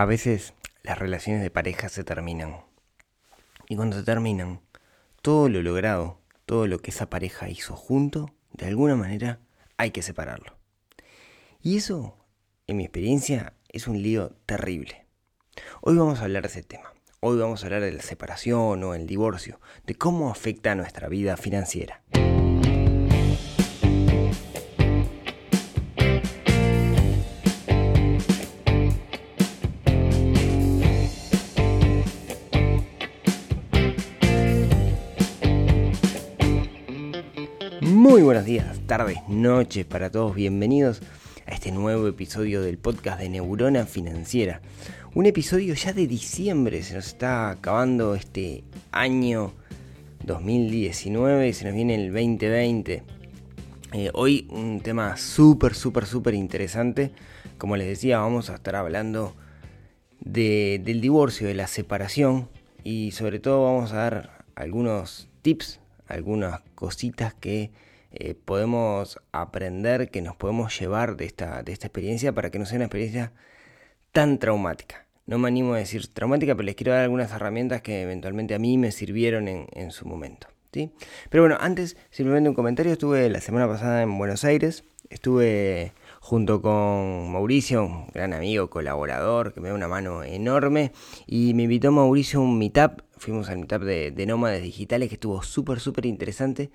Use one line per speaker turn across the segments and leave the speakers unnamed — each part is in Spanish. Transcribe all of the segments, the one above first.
A veces las relaciones de pareja se terminan. Y cuando se terminan, todo lo logrado, todo lo que esa pareja hizo junto, de alguna manera hay que separarlo. Y eso, en mi experiencia, es un lío terrible. Hoy vamos a hablar de ese tema. Hoy vamos a hablar de la separación o el divorcio, de cómo afecta a nuestra vida financiera. Buenos días, tardes, noches para todos. Bienvenidos a este nuevo episodio del podcast de Neurona Financiera. Un episodio ya de diciembre, se nos está acabando este año 2019 y se nos viene el 2020. Eh, hoy un tema súper, súper, súper interesante. Como les decía, vamos a estar hablando del divorcio, de la separación y sobre todo vamos a dar algunos tips, algunas cositas que eh, podemos aprender, que nos podemos llevar de esta, de esta experiencia para que no sea una experiencia tan traumática. No me animo a decir traumática, pero les quiero dar algunas herramientas que eventualmente a mí me sirvieron en, su momento. ¿sí? Pero bueno, antes simplemente un comentario. Estuve la semana pasada en Buenos Aires. Estuve junto con Mauricio, un gran amigo, colaborador, que me da una mano enorme. Y me invitó Mauricio a un meetup. Fuimos al meetup de, de Nómades Digitales, que estuvo súper, súper interesante.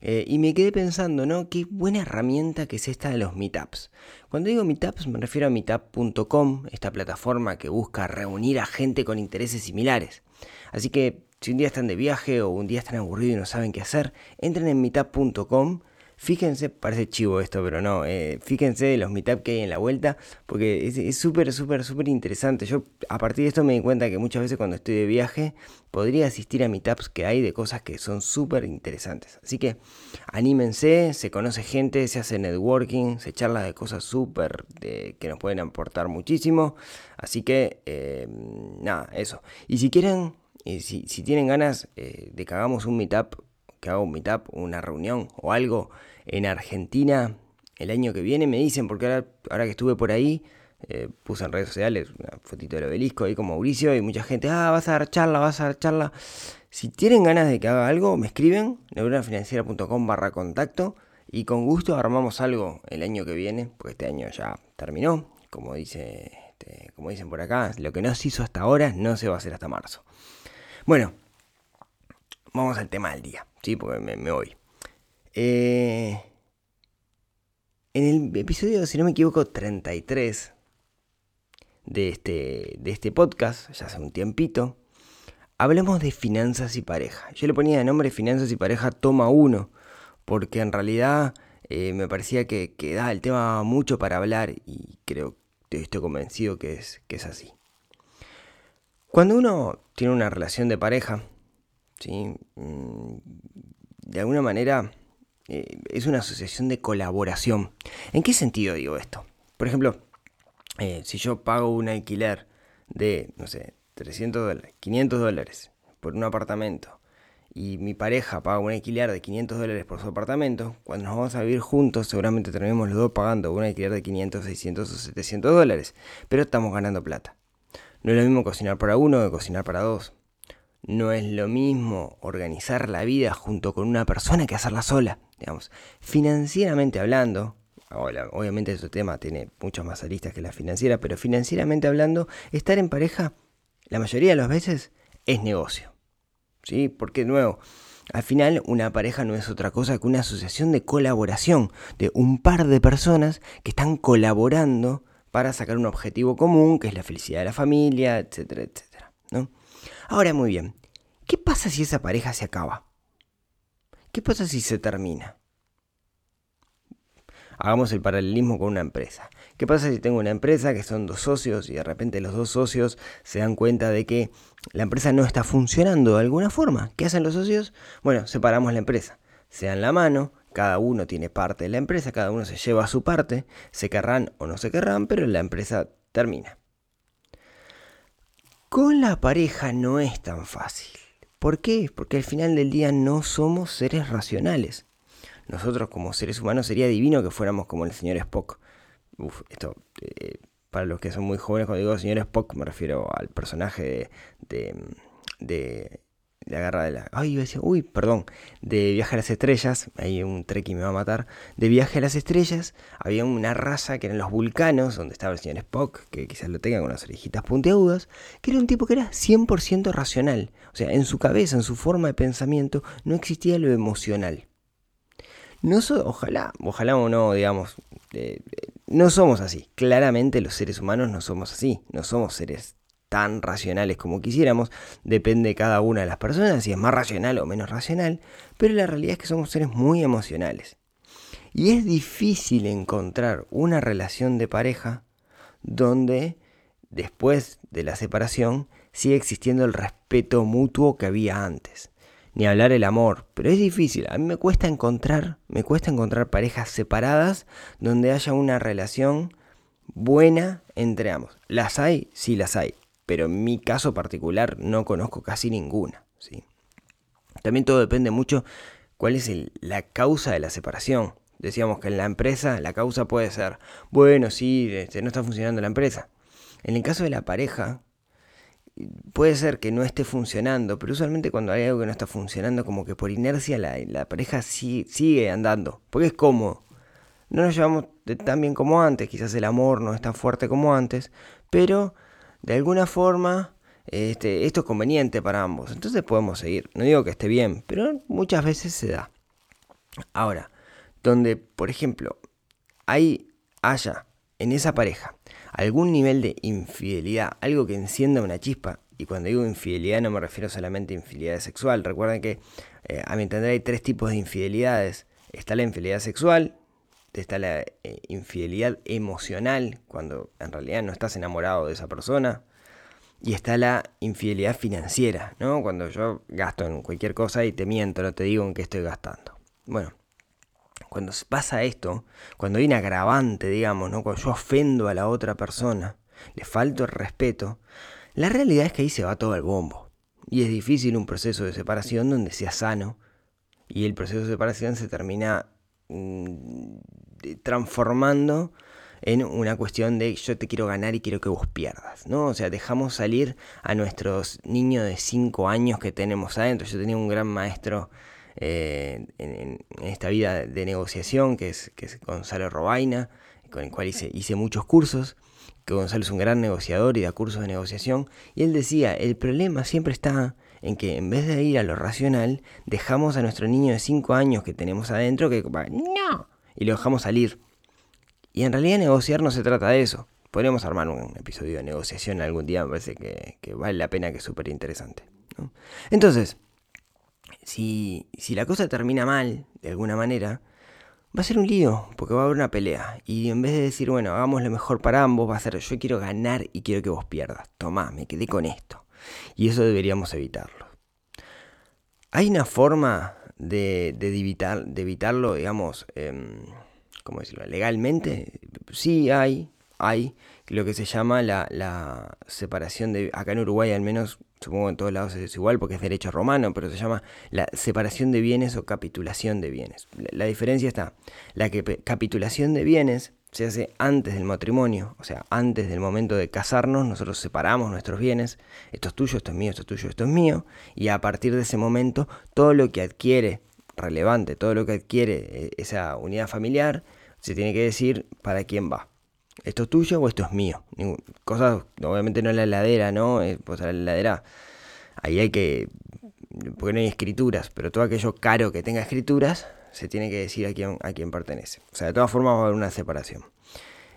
Eh, y me quedé pensando, ¿no? Qué buena herramienta que es esta de los meetups. Cuando digo meetups me refiero a meetup.com, esta plataforma que busca reunir a gente con intereses similares. Así que si un día están de viaje o un día están aburridos y no saben qué hacer, entren en meetup.com Fíjense, parece chivo esto, pero no. Eh, fíjense los meetups que hay en la vuelta, porque es súper, súper, súper interesante. Yo a partir de esto me di cuenta que muchas veces cuando estoy de viaje podría asistir a meetups que hay de cosas que son súper interesantes. Así que anímense, se conoce gente, se hace networking, se charla de cosas súper que nos pueden aportar muchísimo. Así que, eh, nada, eso. Y si quieren, si, si tienen ganas eh, de que hagamos un meetup, que haga un meetup, una reunión o algo en Argentina el año que viene, me dicen, porque ahora, ahora que estuve por ahí, eh, puse en redes sociales una fotito del obelisco ahí con Mauricio y mucha gente, ah, vas a dar charla, vas a dar charla. Si tienen ganas de que haga algo, me escriben, neuronafinanciera.com barra contacto y con gusto armamos algo el año que viene, porque este año ya terminó, como, dice, este, como dicen por acá, lo que no se hizo hasta ahora no se va a hacer hasta marzo. Bueno, vamos al tema del día, ¿sí? porque me voy. Eh, en el episodio, si no me equivoco, 33 de este, de este podcast, ya hace un tiempito, hablamos de finanzas y pareja. Yo le ponía de nombre Finanzas y pareja toma 1, porque en realidad eh, me parecía que, que da el tema mucho para hablar y creo, estoy convencido que es, que es así. Cuando uno tiene una relación de pareja, ¿sí? Mm, de alguna manera eh, es una asociación de colaboración. ¿En qué sentido digo esto? Por ejemplo, eh, si yo pago un alquiler de, no sé, 300 dólares, 500 dólares por un apartamento y mi pareja paga un alquiler de 500 dólares por su apartamento, cuando nos vamos a vivir juntos seguramente tenemos los dos pagando un alquiler de 500, 600 o 700 dólares, pero estamos ganando plata. No es lo mismo cocinar para uno que cocinar para dos. No es lo mismo organizar la vida junto con una persona que hacerla sola. Digamos, financieramente hablando, obviamente este tema tiene muchas más aristas que la financiera, pero financieramente hablando, estar en pareja la mayoría de las veces es negocio. ¿Sí? Porque, de nuevo, al final una pareja no es otra cosa que una asociación de colaboración de un par de personas que están colaborando para sacar un objetivo común, que es la felicidad de la familia, etcétera, etcétera. ¿no? Ahora, muy bien, ¿qué pasa si esa pareja se acaba? ¿Qué pasa si se termina? Hagamos el paralelismo con una empresa. ¿Qué pasa si tengo una empresa que son dos socios y de repente los dos socios se dan cuenta de que la empresa no está funcionando de alguna forma? ¿Qué hacen los socios? Bueno, separamos la empresa. Se dan la mano, cada uno tiene parte de la empresa, cada uno se lleva su parte, se querrán o no se querrán, pero la empresa termina. Con la pareja no es tan fácil. ¿Por qué? Porque al final del día no somos seres racionales. Nosotros como seres humanos sería divino que fuéramos como el señor Spock. Uf, esto, eh, Para los que son muy jóvenes, cuando digo señor Spock, me refiero al personaje de, de, de la guerra de la. Ay, uy, perdón. De Viaje a las Estrellas. Hay un y me va a matar. De Viaje a las Estrellas había una raza que eran los vulcanos, donde estaba el señor Spock, que quizás lo tenga con las orejitas puntiagudas, que era un tipo que era 100% racional. O sea, en su cabeza, en su forma de pensamiento, no existía lo emocional. No ojalá, ojalá o no, digamos, eh, no somos así. Claramente los seres humanos no somos así. No somos seres tan racionales como quisiéramos, depende de cada una de las personas, si es más racional o menos racional, pero la realidad es que somos seres muy emocionales. Y es difícil encontrar una relación de pareja donde después de la separación sigue existiendo el respeto mutuo que había antes. Ni hablar el amor, pero es difícil. A mí me cuesta encontrar, me cuesta encontrar parejas separadas donde haya una relación buena entre ambos. ¿Las hay? Sí las hay pero en mi caso particular no conozco casi ninguna. ¿sí? También todo depende mucho cuál es la causa de la separación. Decíamos que en la empresa la causa puede ser, bueno, sí, este, no está funcionando la empresa. En el caso de la pareja, puede ser que no esté funcionando, pero usualmente cuando hay algo que no está funcionando, como que por inercia la, pareja sigue andando, porque es cómodo. No nos llevamos tan bien como antes, quizás el amor no es tan fuerte como antes, pero de alguna forma este, esto es conveniente para ambos. Entonces podemos seguir. No digo que esté bien, pero muchas veces se da. Ahora, donde, por ejemplo, hay, haya en esa pareja algún nivel de infidelidad, algo que encienda una chispa, y cuando digo infidelidad no me refiero solamente a infidelidad sexual, recuerden que eh, a mi entender hay tres tipos de infidelidades. Está la infidelidad sexual, está la eh, infidelidad emocional, cuando en realidad no estás enamorado de esa persona. Y está la infidelidad financiera, ¿no? Cuando yo gasto en cualquier cosa y te miento, no te digo en qué estoy gastando. Bueno, cuando pasa esto, cuando hay un agravante, digamos, ¿no? Cuando yo ofendo a la otra persona, le falto el respeto, la realidad es que ahí se va todo el bombo. Y es difícil un proceso de separación donde sea sano y el proceso de separación se termina transformando en una cuestión de yo te quiero ganar y quiero que vos pierdas, ¿no? O sea, dejamos salir a nuestros niños de 5 años que tenemos adentro. Yo tenía un gran maestro eh, en, esta vida de negociación, que es, que Gonzalo Robaina, con el cual hice, hice muchos cursos, que Gonzalo es un gran negociador y da cursos de negociación, y él decía, el problema siempre está en que en vez de ir a lo racional, dejamos a nuestro niño de 5 años que tenemos adentro que no, y lo dejamos salir. Y en realidad negociar no se trata de eso. Podríamos armar un episodio de negociación algún día, me parece que, vale la pena, que es súper interesante. Entonces, si, si la cosa termina mal, de alguna manera, va a ser un lío, porque va a haber una pelea. Y en vez de decir, bueno, hagamos lo mejor para ambos, va a ser yo quiero ganar y quiero que vos pierdas. Tomá, me quedé con esto. Y eso deberíamos evitarlo. Hay una forma de, evitar, de evitarlo, digamos, eh, ¿cómo decirlo? Legalmente, sí hay, hay lo que se llama la, la, separación de, acá en Uruguay al menos, supongo en todos lados es igual porque es derecho romano, pero se llama la separación de bienes o capitulación de bienes. La, diferencia está, la que, capitulación de bienes se hace antes del matrimonio, o sea, antes del momento de casarnos, nosotros separamos nuestros bienes, esto es tuyo, esto es mío, esto es tuyo, esto es mío, y a partir de ese momento todo lo que adquiere relevante, todo lo que adquiere eh, esa unidad familiar, se tiene que decir para quién va. ¿Esto es tuyo o esto es mío? Cosas, obviamente no la heladera, ¿no? Pues la heladera, ahí hay que, porque no hay escrituras, pero todo aquello caro que tenga escrituras, se tiene que decir a quién, a quién pertenece. O sea, de todas formas va a haber una separación.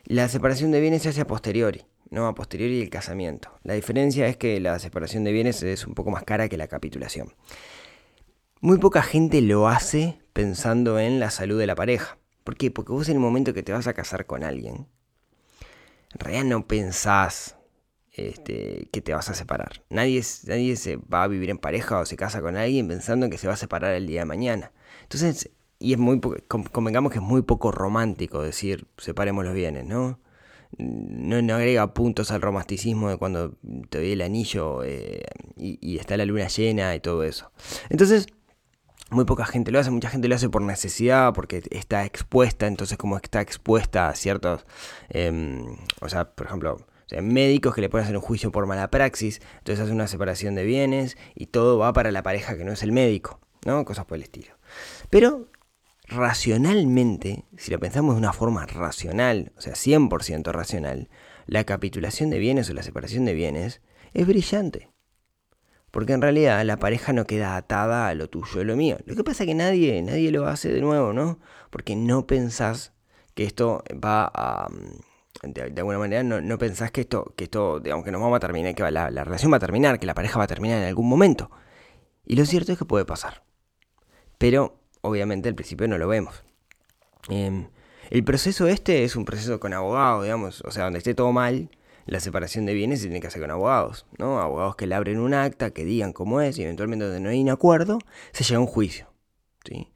La separación de bienes se hace a posteriori, no a posteriori del casamiento. La diferencia es que la separación de bienes es un poco más cara que la capitulación. Muy poca gente lo hace pensando en la salud de la pareja. ¿Por qué? Porque vos en el momento que te vas a casar con alguien, en realidad no pensás este, que te vas a separar. Nadie, nadie se va a vivir en pareja o se casa con alguien pensando en que se va a separar el día de mañana. Entonces, y es muy, convengamos que es muy poco romántico decir separemos los bienes, ¿no? No, agrega puntos al romanticismo de cuando te doy el anillo eh, y, está la luna llena y todo eso. Entonces, muy poca gente lo hace, mucha gente lo hace por necesidad, porque está expuesta, entonces como está expuesta a ciertos, em, o sea, por ejemplo, médicos que le pueden hacer un juicio por mala praxis, entonces hace una separación de bienes y todo va para la pareja que no es el médico, ¿no? Cosas por el estilo. Pero racionalmente, si lo pensamos de una forma racional, o sea, 100% racional, la capitulación de bienes o la separación de bienes es brillante. Porque en realidad la pareja no queda atada a lo tuyo y lo mío. Lo que pasa es que nadie, nadie lo hace de nuevo, ¿no? Porque no pensás que esto va a... De, alguna manera no, pensás que esto, que esto, digamos, que nos vamos a terminar, que la relación va a terminar, que la pareja va a terminar en algún momento. Y lo cierto es que puede pasar. Pero obviamente al principio no lo vemos. Em, el proceso este es un proceso con abogados, digamos, o sea, donde esté todo mal, la separación de bienes se tiene que hacer con abogados, ¿no? Abogados que le abren un acta, que digan cómo es, y eventualmente donde no hay un acuerdo, se llega a un juicio, ¿sí?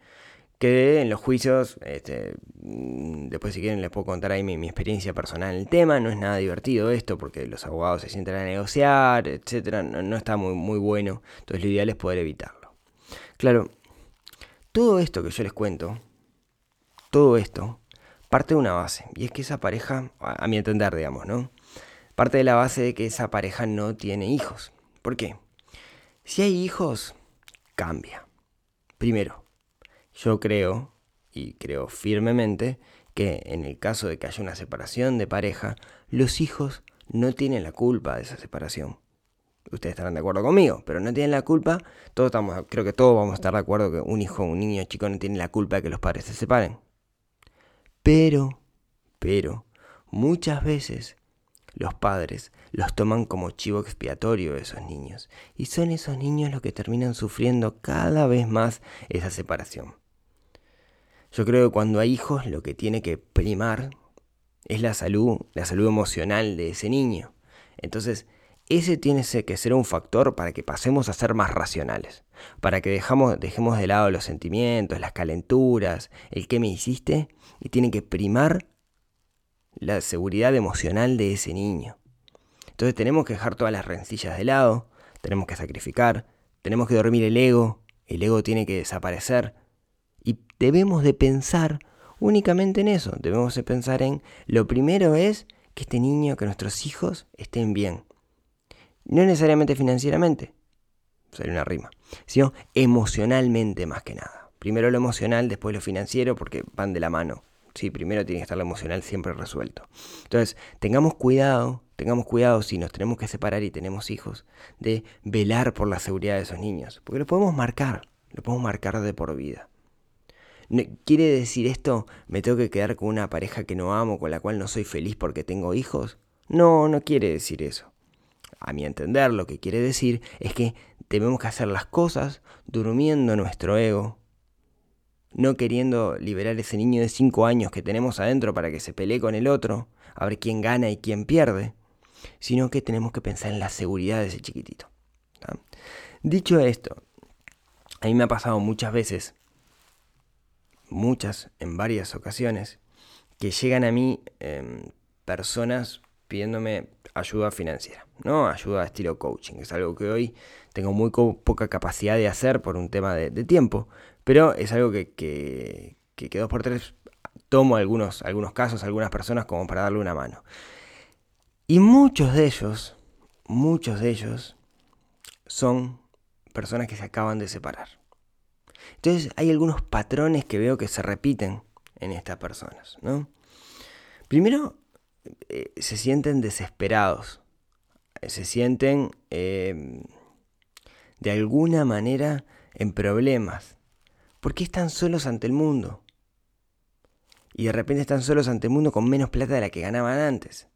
Que en los juicios, este, mm, después si quieren les puedo contar ahí mi, experiencia personal en el tema, no es nada divertido esto, porque los abogados se sienten a negociar, etcétera, no, no está muy, muy bueno, entonces lo ideal es poder evitarlo. Claro, todo esto que yo les cuento, todo esto, parte de una base. Y es que esa pareja, a mi entender, digamos, ¿no? Parte de la base de que esa pareja no tiene hijos. ¿Por qué? Si hay hijos, cambia. Primero, yo creo, y creo firmemente, que en el caso de que haya una separación de pareja, los hijos no tienen la culpa de esa separación ustedes estarán de acuerdo conmigo, pero no tienen la culpa, todos estamos, creo que todos vamos a estar de acuerdo que un hijo, un niño chico no tiene la culpa de que los padres se separen. Pero, pero, muchas veces los padres los toman como chivo expiatorio de esos niños, y son esos niños los que terminan sufriendo cada vez más esa separación. Yo creo que cuando hay hijos lo que tiene que primar es la salud, la salud emocional de ese niño. Entonces, ese tiene que ser un factor para que pasemos a ser más racionales, para que dejemos de lado los sentimientos, las calenturas, el qué me hiciste, y tiene que primar la seguridad emocional de ese niño. Entonces tenemos que dejar todas las rencillas de lado, tenemos que sacrificar, tenemos que dormir el ego, el ego tiene que desaparecer, y debemos de pensar únicamente en eso, debemos de pensar en, lo primero es que este niño, que nuestros hijos estén bien no necesariamente financieramente, sería una rima, sino emocionalmente más que nada. Primero lo emocional, después lo financiero, porque van de la mano. Sí, primero tiene que estar lo emocional siempre resuelto. Entonces, tengamos cuidado, tengamos cuidado si nos tenemos que separar y tenemos hijos, de velar por la seguridad de esos niños, porque lo podemos marcar, lo podemos marcar de por vida. ¿Quiere decir esto, me tengo que quedar con una pareja que no amo, con la cual no soy feliz porque tengo hijos? No, no quiere decir eso a mi entender, lo que quiere decir es que debemos que hacer las cosas durmiendo nuestro ego, no queriendo liberar ese niño de 5 años que tenemos adentro para que se pelee con el otro, a ver quién gana y quién pierde, sino que tenemos que pensar en la seguridad de ese chiquitito. Dicho esto, a mí me ha pasado muchas veces, muchas, en varias ocasiones, que llegan a mí em, personas pidiéndome ayuda financiera, ¿no? Ayuda estilo coaching, es algo que hoy tengo muy poca capacidad de hacer por un tema de, tiempo, pero es algo que, que, que, dos por tres tomo algunos, algunos casos, algunas personas como para darle una mano. Y muchos de ellos, muchos de ellos son personas que se acaban de separar. Entonces hay algunos patrones que veo que se repiten en estas personas, ¿no? Primero, eh, se sienten desesperados, se sienten em, de alguna manera en problemas. ¿Por qué están solos ante el mundo? Y de repente están solos ante el mundo con menos plata de la que ganaban antes.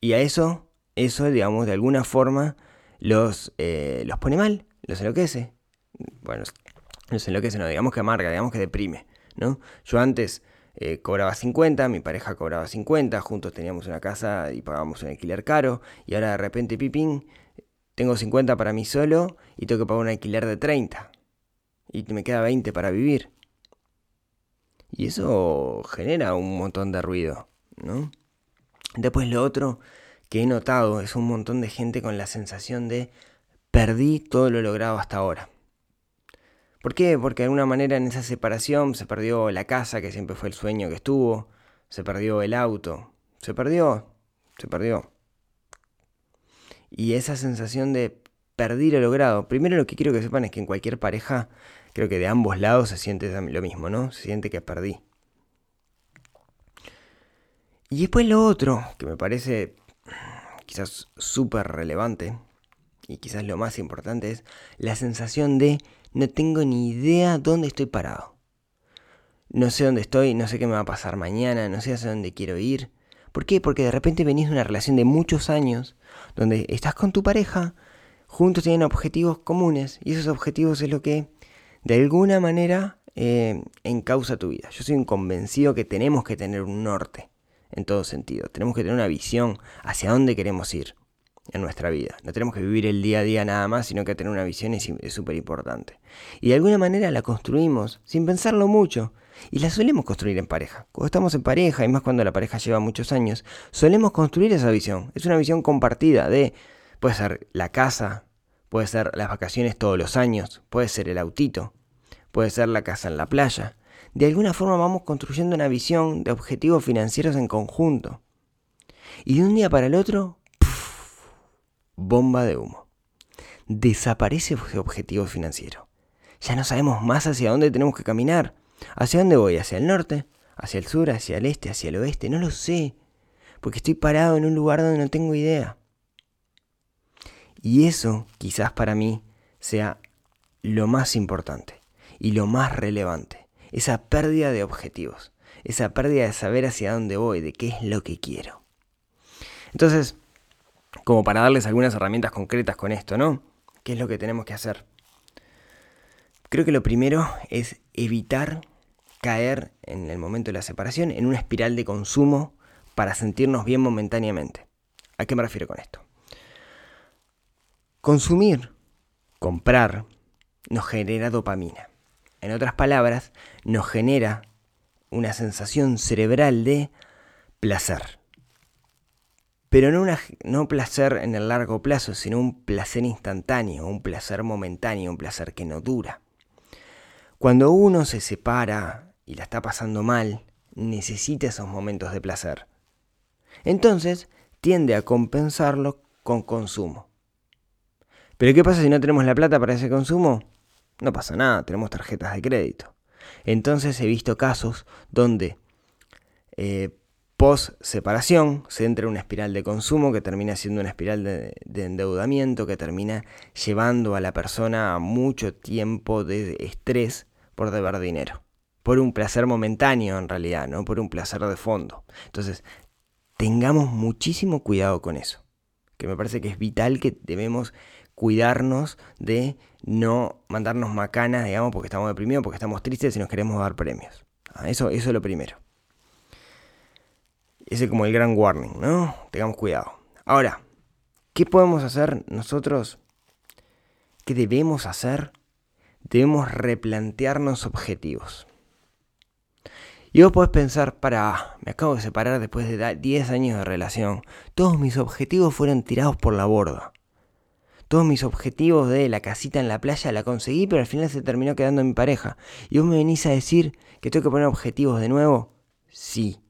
Y a eso, eso, digamos, de alguna forma los, eh, los pone mal, los enloquece. Bueno, los enloquece, no, digamos que amarga, digamos que deprime, ¿no? Yo antes eh, cobraba 50, mi pareja cobraba 50, juntos teníamos una casa y pagábamos un alquiler caro, y ahora de repente, pipín, tengo 50 para mí solo y tengo que pagar un alquiler de 30, y me queda 20 para vivir. Y eso genera un montón de ruido, ¿no? Después lo otro que he notado es un montón de gente con la sensación de perdí todo lo logrado hasta ahora. ¿Por qué? Porque de alguna manera en esa separación se perdió la casa, que siempre fue el sueño que estuvo, se perdió el auto, se perdió, se perdió. Y esa sensación de perdí lo logrado. Primero lo que quiero que sepan es que en cualquier pareja, creo que de ambos lados se siente lo mismo, ¿no? Se siente que perdí. Y después lo otro, que me parece quizás súper relevante, y quizás lo más importante, es la sensación de no tengo ni idea dónde estoy parado. No sé dónde estoy, no sé qué me va a pasar mañana, no sé hacia dónde quiero ir. ¿Por qué? Porque de repente venís de una relación de muchos años, donde estás con tu pareja, juntos tienen objetivos comunes, y esos objetivos es lo que de alguna manera eh, encausa tu vida. Yo soy un convencido que tenemos que tener un norte en todo sentido. Tenemos que tener una visión hacia dónde queremos ir en nuestra vida. No tenemos que vivir el día a día nada más, sino que tener una visión es súper importante. Y de alguna manera la construimos sin pensarlo mucho. Y la solemos construir en pareja. Cuando estamos en pareja, y más cuando la pareja lleva muchos años, solemos construir esa visión. Es una visión compartida de, puede ser la casa, puede ser las vacaciones todos los años, puede ser el autito, puede ser la casa en la playa, de alguna forma vamos construyendo una visión de objetivos financieros en conjunto. Y de un día para el otro, bomba de humo. Desaparece ese objetivo financiero. Ya no sabemos más hacia dónde tenemos que caminar. ¿Hacia dónde voy? ¿Hacia el norte? ¿Hacia el sur? ¿Hacia el este? ¿Hacia el oeste? No lo sé. Porque estoy parado en un lugar donde no tengo idea. Y eso quizás para mí sea lo más importante y lo más relevante esa pérdida de objetivos, esa pérdida de saber hacia dónde voy, de qué es lo que quiero. Entonces, como para darles algunas herramientas concretas con esto, ¿no? ¿Qué es lo que tenemos que hacer? Creo que lo primero es evitar caer en el momento de la separación en una espiral de consumo para sentirnos bien momentáneamente. ¿A qué me refiero con esto? Consumir, comprar, nos genera dopamina. En otras palabras, nos genera una sensación cerebral de placer. Pero no, no placer en el largo plazo, sino un placer instantáneo, un placer momentáneo, un placer que no dura. Cuando uno se separa y la está pasando mal, necesita esos momentos de placer. Entonces, tiende a compensarlo con consumo. Pero ¿qué pasa si no tenemos la plata para ese consumo? No pasa nada, tenemos tarjetas de crédito. Entonces he visto casos donde eh, post separación se entra en una espiral de consumo que termina siendo una espiral de, endeudamiento que termina llevando a la persona a mucho tiempo de estrés por deber dinero. Por un placer momentáneo en realidad, no por un placer de fondo. Entonces, tengamos muchísimo cuidado con eso. Que me parece que es vital que debemos cuidarnos de no mandarnos macanas, digamos, porque estamos deprimidos, porque estamos tristes y nos queremos dar premios. Ah, eso, eso es lo primero. Ese es como el gran warning, ¿no? Tengamos cuidado. Ahora, ¿qué podemos hacer nosotros? ¿Qué debemos hacer? Debemos replantearnos objetivos. Y vos podés pensar, para, me acabo de separar después de 10 años de relación. Todos mis objetivos fueron tirados por la borda todos mis objetivos de la casita en la playa la conseguí, pero al final se terminó quedando en mi pareja. ¿Y vos me venís a decir que tengo que poner objetivos de nuevo? Sí,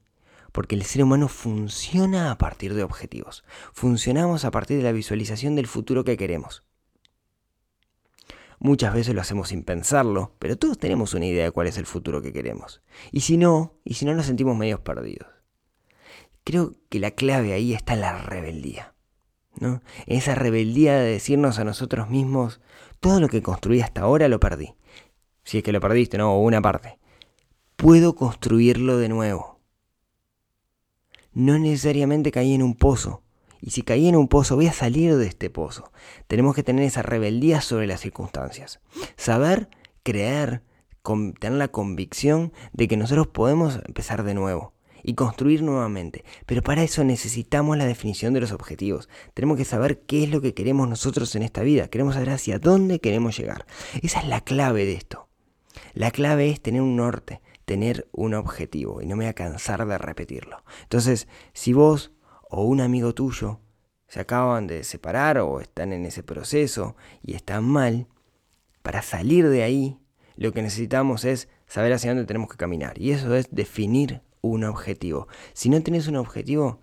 porque el ser humano funciona a partir de objetivos. Funcionamos a partir de la visualización del futuro que queremos. Muchas veces lo hacemos sin pensarlo, pero todos tenemos una idea de cuál es el futuro que queremos. Y si no, y si no nos sentimos medios perdidos. Creo que la clave ahí está en la rebeldía. Esa rebeldía de decirnos a nosotros mismos, todo lo que construí hasta ahora lo perdí. Si es que lo perdiste, ¿no? O una parte. Puedo construirlo de nuevo. No necesariamente caí en un pozo. Y si caí en un pozo, voy a salir de este pozo. Tenemos que tener esa rebeldía sobre las circunstancias. Saber, creer, tener la convicción de que nosotros podemos empezar de nuevo y construir nuevamente. Pero para eso necesitamos la definición de los objetivos. Tenemos que saber qué es lo que queremos nosotros en esta vida. Queremos saber hacia dónde queremos llegar. Esa es la clave de esto. La clave es tener un norte, tener un objetivo y no me voy a cansar de repetirlo. Entonces, si vos o un amigo tuyo se acaban de separar o están en ese proceso y están mal, para salir de ahí, lo que necesitamos es saber hacia dónde tenemos que caminar. Y eso es definir un objetivo. Si no tenés un objetivo,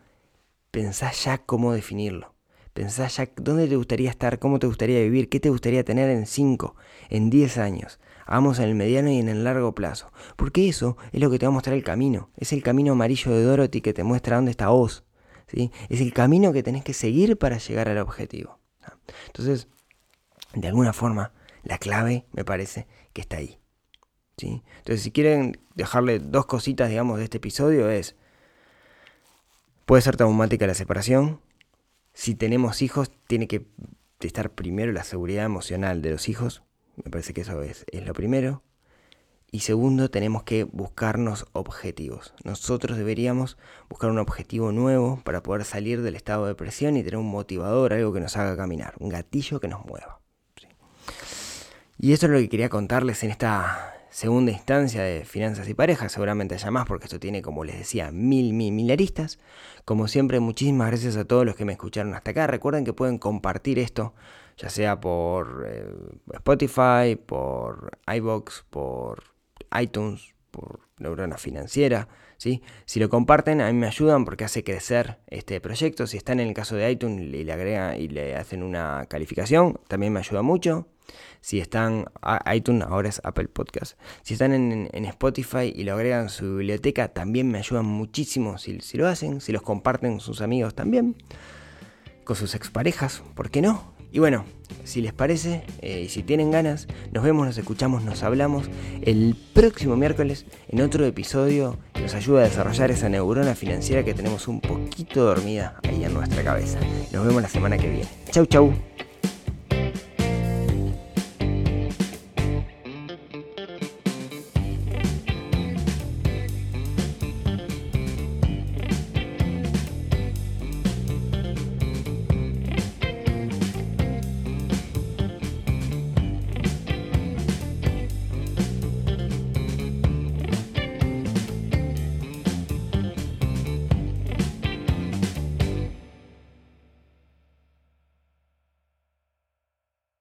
pensá ya cómo definirlo. Pensá ya dónde te gustaría estar, cómo te gustaría vivir, qué te gustaría tener en 5, en 10 años. Hagamos en el mediano y en el largo plazo. Porque eso es lo que te va a mostrar el camino. Es el camino amarillo de Dorothy que te muestra dónde está vos. ¿sí? Es el camino que tenés que seguir para llegar al objetivo. Entonces, de alguna forma, la clave me parece que está ahí. ¿sí? Entonces, si quieren dejarle dos cositas, digamos, de este episodio es, puede ser traumática la separación. Si tenemos hijos, tiene que estar primero la seguridad emocional de los hijos. Me parece que eso es, es lo primero. Y segundo, tenemos que buscarnos objetivos. Nosotros deberíamos buscar un objetivo nuevo para poder salir del estado de presión y tener un motivador, algo que nos haga caminar, un gatillo que nos mueva. Y eso es lo que quería contarles en esta segunda instancia de finanzas y parejas. Seguramente haya más porque esto tiene, como les decía, mil, mil, mil aristas. Como siempre, muchísimas gracias a todos los que me escucharon hasta acá. Recuerden que pueden compartir esto, ya sea por eh, Spotify, por iBox, por iTunes, por Neurona Financiera. ¿sí? Si lo comparten, a mí me ayudan porque hace crecer este proyecto. Si están en el caso de iTunes y le agregan y le hacen una calificación, también me ayuda mucho. Si están iTunes, ahora es Apple Podcast. Si están en, Spotify y lo agregan a su biblioteca, también me ayudan muchísimo si, si lo hacen. Si los comparten con sus amigos también. Con sus exparejas, ¿por qué no? Y bueno, si les parece eh, y si tienen ganas, nos vemos, nos escuchamos, nos hablamos el próximo miércoles en otro episodio que nos ayuda a desarrollar esa neurona financiera que tenemos un poquito dormida ahí en nuestra cabeza. Nos vemos la semana que viene. Chau, chau.